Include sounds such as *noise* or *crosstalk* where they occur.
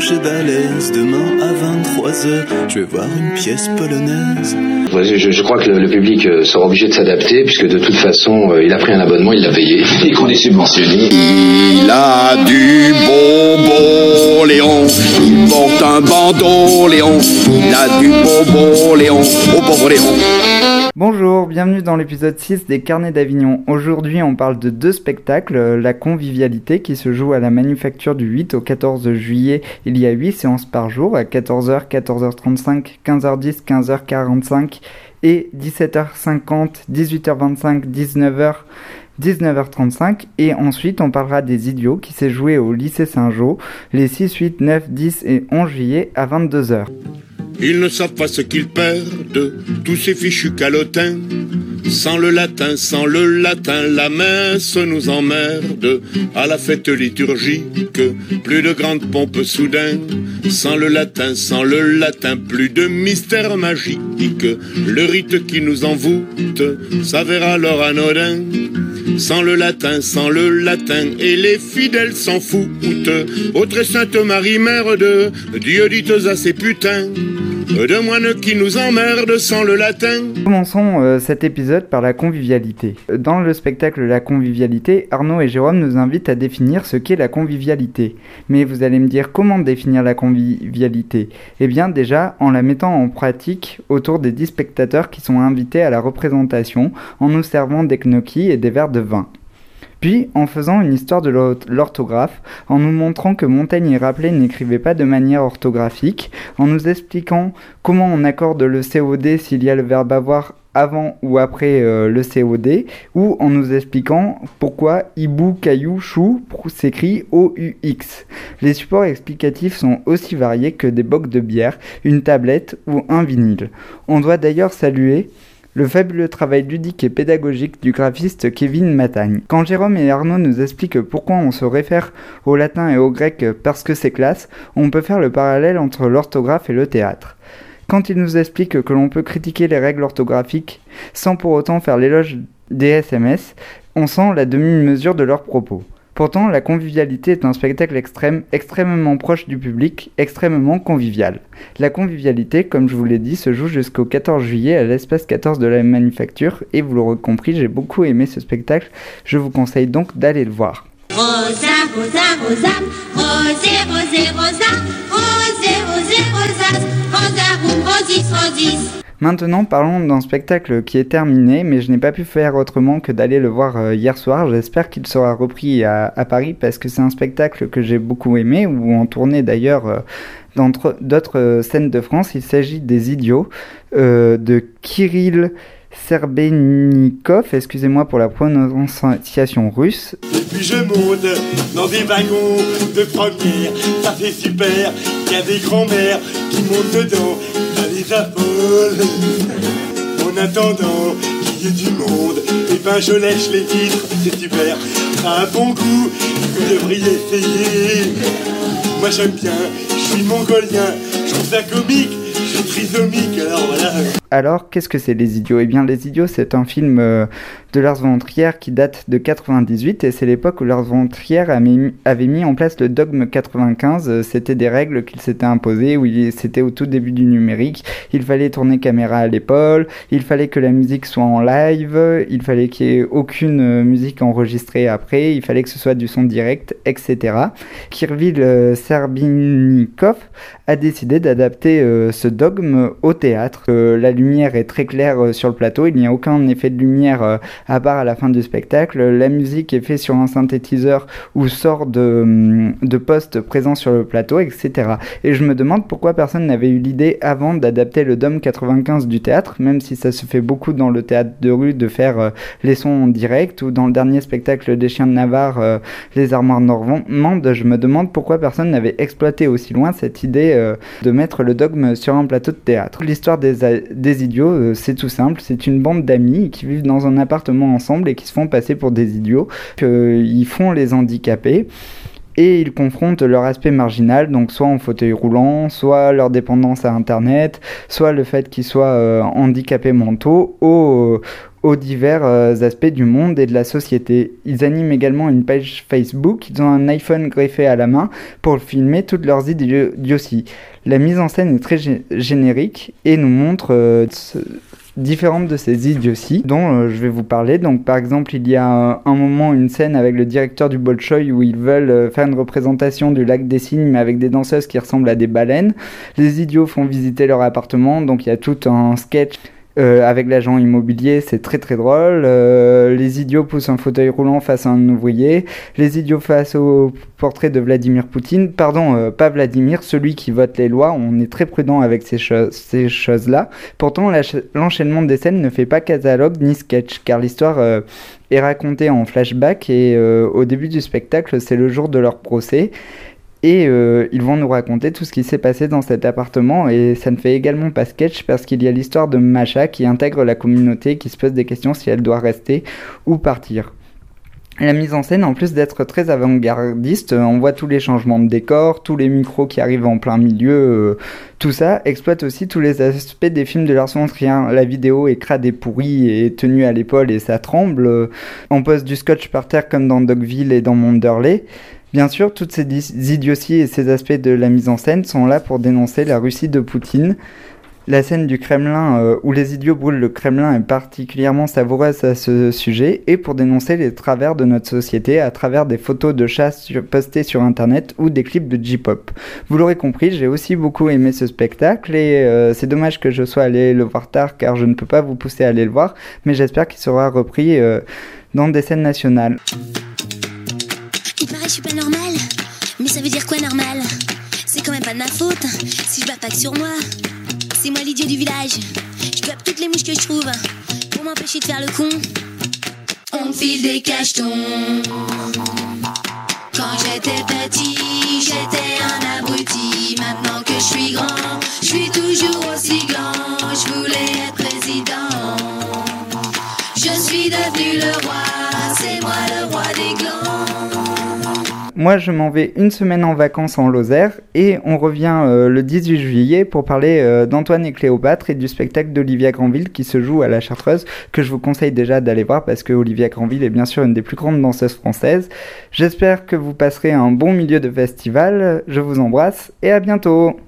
j'ai balèze. Demain à 23h, je vais voir une pièce polonaise. Je, je crois que le, le public euh, sera obligé de s'adapter, puisque de toute façon, euh, il a pris un abonnement, il l'a payé, *laughs* et qu'on est subventionné. Il a du bonbon, Léon. Il porte un bandeau, Léon. Il a du bonbon, Léon. Au pauvre Léon. Bonjour, bienvenue dans l'épisode 6 des Carnets d'Avignon. Aujourd'hui, on parle de deux spectacles, euh, La Convivialité qui se joue à la Manufacture du 8 au 14 juillet. Il y a 8 séances par jour à 14h, 14h35, 15h10, 15h45 et 17h50, 18h25, 19h. 19h35 et ensuite on parlera des idiots qui s'est joué au lycée Saint-Jean les 6, 8, 9, 10 et 11 juillet à 22h. Ils ne savent pas ce qu'ils perdent, tous ces fichus calotins. Sans le latin, sans le latin, la messe nous emmerde. À la fête liturgique, plus de grandes pompes soudain. Sans le latin, sans le latin, plus de mystère magique. Le rite qui nous envoûte s'avère alors anodin. Sans le latin, sans le latin, et les fidèles s'en foutent. Ô très sainte Marie, mère de Dieu, dites à ces putains de qui nous emmerdent sans le latin. Commençons euh, cet épisode par la convivialité. Dans le spectacle La convivialité, Arnaud et Jérôme nous invitent à définir ce qu'est la convivialité. Mais vous allez me dire comment définir la convivialité? Eh bien déjà en la mettant en pratique autour des 10 spectateurs qui sont invités à la représentation en nous servant des gnocchis et des verres de vin. Puis, en faisant une histoire de l'orthographe, en nous montrant que Montaigne et Rappelet n'écrivaient pas de manière orthographique, en nous expliquant comment on accorde le COD s'il y a le verbe avoir avant ou après euh, le COD, ou en nous expliquant pourquoi hibou, caillou, chou s'écrit OUX. Les supports explicatifs sont aussi variés que des bocs de bière, une tablette ou un vinyle. On doit d'ailleurs saluer le fabuleux travail ludique et pédagogique du graphiste Kevin Matagne. Quand Jérôme et Arnaud nous expliquent pourquoi on se réfère au latin et au grec parce que c'est classe, on peut faire le parallèle entre l'orthographe et le théâtre. Quand ils nous expliquent que l'on peut critiquer les règles orthographiques sans pour autant faire l'éloge des SMS, on sent la demi-mesure de leurs propos. Pourtant, la convivialité est un spectacle extrême, extrêmement proche du public, extrêmement convivial. La convivialité, comme je vous l'ai dit, se joue jusqu'au 14 juillet à l'espace 14 de la Manufacture, et vous l'aurez compris, j'ai beaucoup aimé ce spectacle, je vous conseille donc d'aller le voir. Maintenant, parlons d'un spectacle qui est terminé, mais je n'ai pas pu faire autrement que d'aller le voir euh, hier soir. J'espère qu'il sera repris à, Paris parce que c'est un spectacle que j'ai beaucoup aimé, ou en tournée d'ailleurs euh, dans d'autres euh, scènes de France. Il s'agit des Idiots de Kirill Serbenikov, excusez-moi pour la prononciation russe. Et puis je monte dans des wagons de première, ça fait super, il y a des grands-mères qui montent dedans, En attendant qu'il y ait du monde, et ben je lèche les titres, c'est super, ça bon goût, vous devriez essayer. Moi j'aime bien, je suis mongolien, je trouve ça comique, je suis trisomique, alors voilà. Alors, qu'est-ce que c'est Les Idiots? Eh bien, Les Idiots, c'est un film euh, de Lars von Trier qui date de 98 et c'est l'époque où Lars von Trier avait mis en place le dogme 95. Euh, C'était des règles qu'il s'était imposées, où c'était au tout début du numérique. Il fallait tourner caméra à l'épaule, il fallait que la musique soit en live, il fallait qu'il n'y ait aucune euh, musique enregistrée après, il fallait que ce soit du son direct, etc. Kirvil euh, Serbinikov a décidé d'adapter ce dogme au théâtre. Lumière est très claire euh, sur le plateau, il n'y a aucun effet de lumière euh, à part à la fin du spectacle. La musique est faite sur un synthétiseur ou sort de, hum, de postes présents sur le plateau, etc. Et je me demande pourquoi personne n'avait eu l'idée avant d'adapter le dogme 95 du théâtre, même si ça se fait beaucoup dans le théâtre de rue de faire euh, les sons en direct ou dans le dernier spectacle des chiens de Navarre, les armoires normandes, je me demande pourquoi personne n'avait exploité aussi loin cette idée de mettre le dogme sur un plateau de théâtre. L'histoire des, des idiots, euh, c'est tout simple, c'est une bande d'amis qui vivent dans un appartement ensemble et qui se font passer pour des idiots, qu'ils font les handicapés et ils confrontent leur aspect marginal, donc soit en fauteuil roulant, soit leur dépendance à Internet, soit le fait qu'ils soient euh, handicapés mentaux, au, aux divers euh, aspects du monde et de la société. Ils animent également une page Facebook, ils ont un iPhone greffé à la main pour filmer toutes leurs idioties. La mise en scène est très générique et nous montre euh, différentes de ces idioties dont euh, je vais vous parler. Donc par exemple, il y a un moment une scène avec le directeur du Bolchoï où ils veulent faire une représentation du lac des cygnes mais avec des danseuses qui ressemblent à des baleines. Les idiots font visiter leur appartement, donc il y a tout un sketch euh, avec l'agent immobilier, c'est très très drôle. Euh, les idiots poussent un fauteuil roulant face à un ouvrier. Les idiots face au portrait de Vladimir Poutine. Pardon, euh, pas Vladimir, celui qui vote les lois. On est très prudent avec ces, ces choses-là. Pourtant, l'enchaînement des scènes ne fait pas catalogue ni sketch, car l'histoire est racontée en flashback et au début du spectacle, c'est le jour de leur procès. Et euh, ils vont nous raconter tout ce qui s'est passé dans cet appartement et ça ne fait également pas sketch parce qu'il y a l'histoire de Macha qui intègre la communauté, qui se pose des questions si elle doit rester ou partir. La mise en scène, en plus d'être très avant-gardiste, on voit tous les changements de décor, tous les micros qui arrivent en plein milieu, euh, tout ça exploite aussi tous les aspects des films de Lars von Trier. La vidéo est crade et pourrie et tenue à l'épaule et ça tremble. On pose du scotch par terre comme dans Dogville et dans Monderley. Bien sûr, toutes ces idioties et ces aspects de la mise en scène sont là pour dénoncer la Russie de Poutine. La scène du Kremlin euh, où les idiots brûlent le Kremlin est particulièrement savoureuse à ce sujet et pour dénoncer les travers de notre société à travers des photos de chasse postées sur internet ou des clips de J-pop. Vous l'aurez compris, j'ai aussi beaucoup aimé ce spectacle et euh, c'est dommage que je sois allé le voir tard car je ne peux pas vous pousser à aller le voir, mais j'espère qu'il sera repris euh, dans des scènes nationales. Je suis pas normal. Mais ça veut dire quoi normal? C'est quand même pas de ma faute si je bats pas que sur moi. C'est moi l'idiot du village. Je clappe toutes les mouches que je trouve pour m'empêcher de faire le con. On me file des cachetons. Quand j'étais petit, j'étais un abruti. Maintenant que je suis grand, je suis toujours aussi Moi, je m'en vais une semaine en vacances en Lozère et on revient euh, le 18 juillet pour parler euh, d'Antoine et Cléopâtre et du spectacle d'Olivia Granville qui se joue à la Chartreuse, que je vous conseille déjà d'aller voir parce que Olivia Granville est bien sûr une des plus grandes danseuses françaises. J'espère que vous passerez un bon milieu de festival. Je vous embrasse et à bientôt.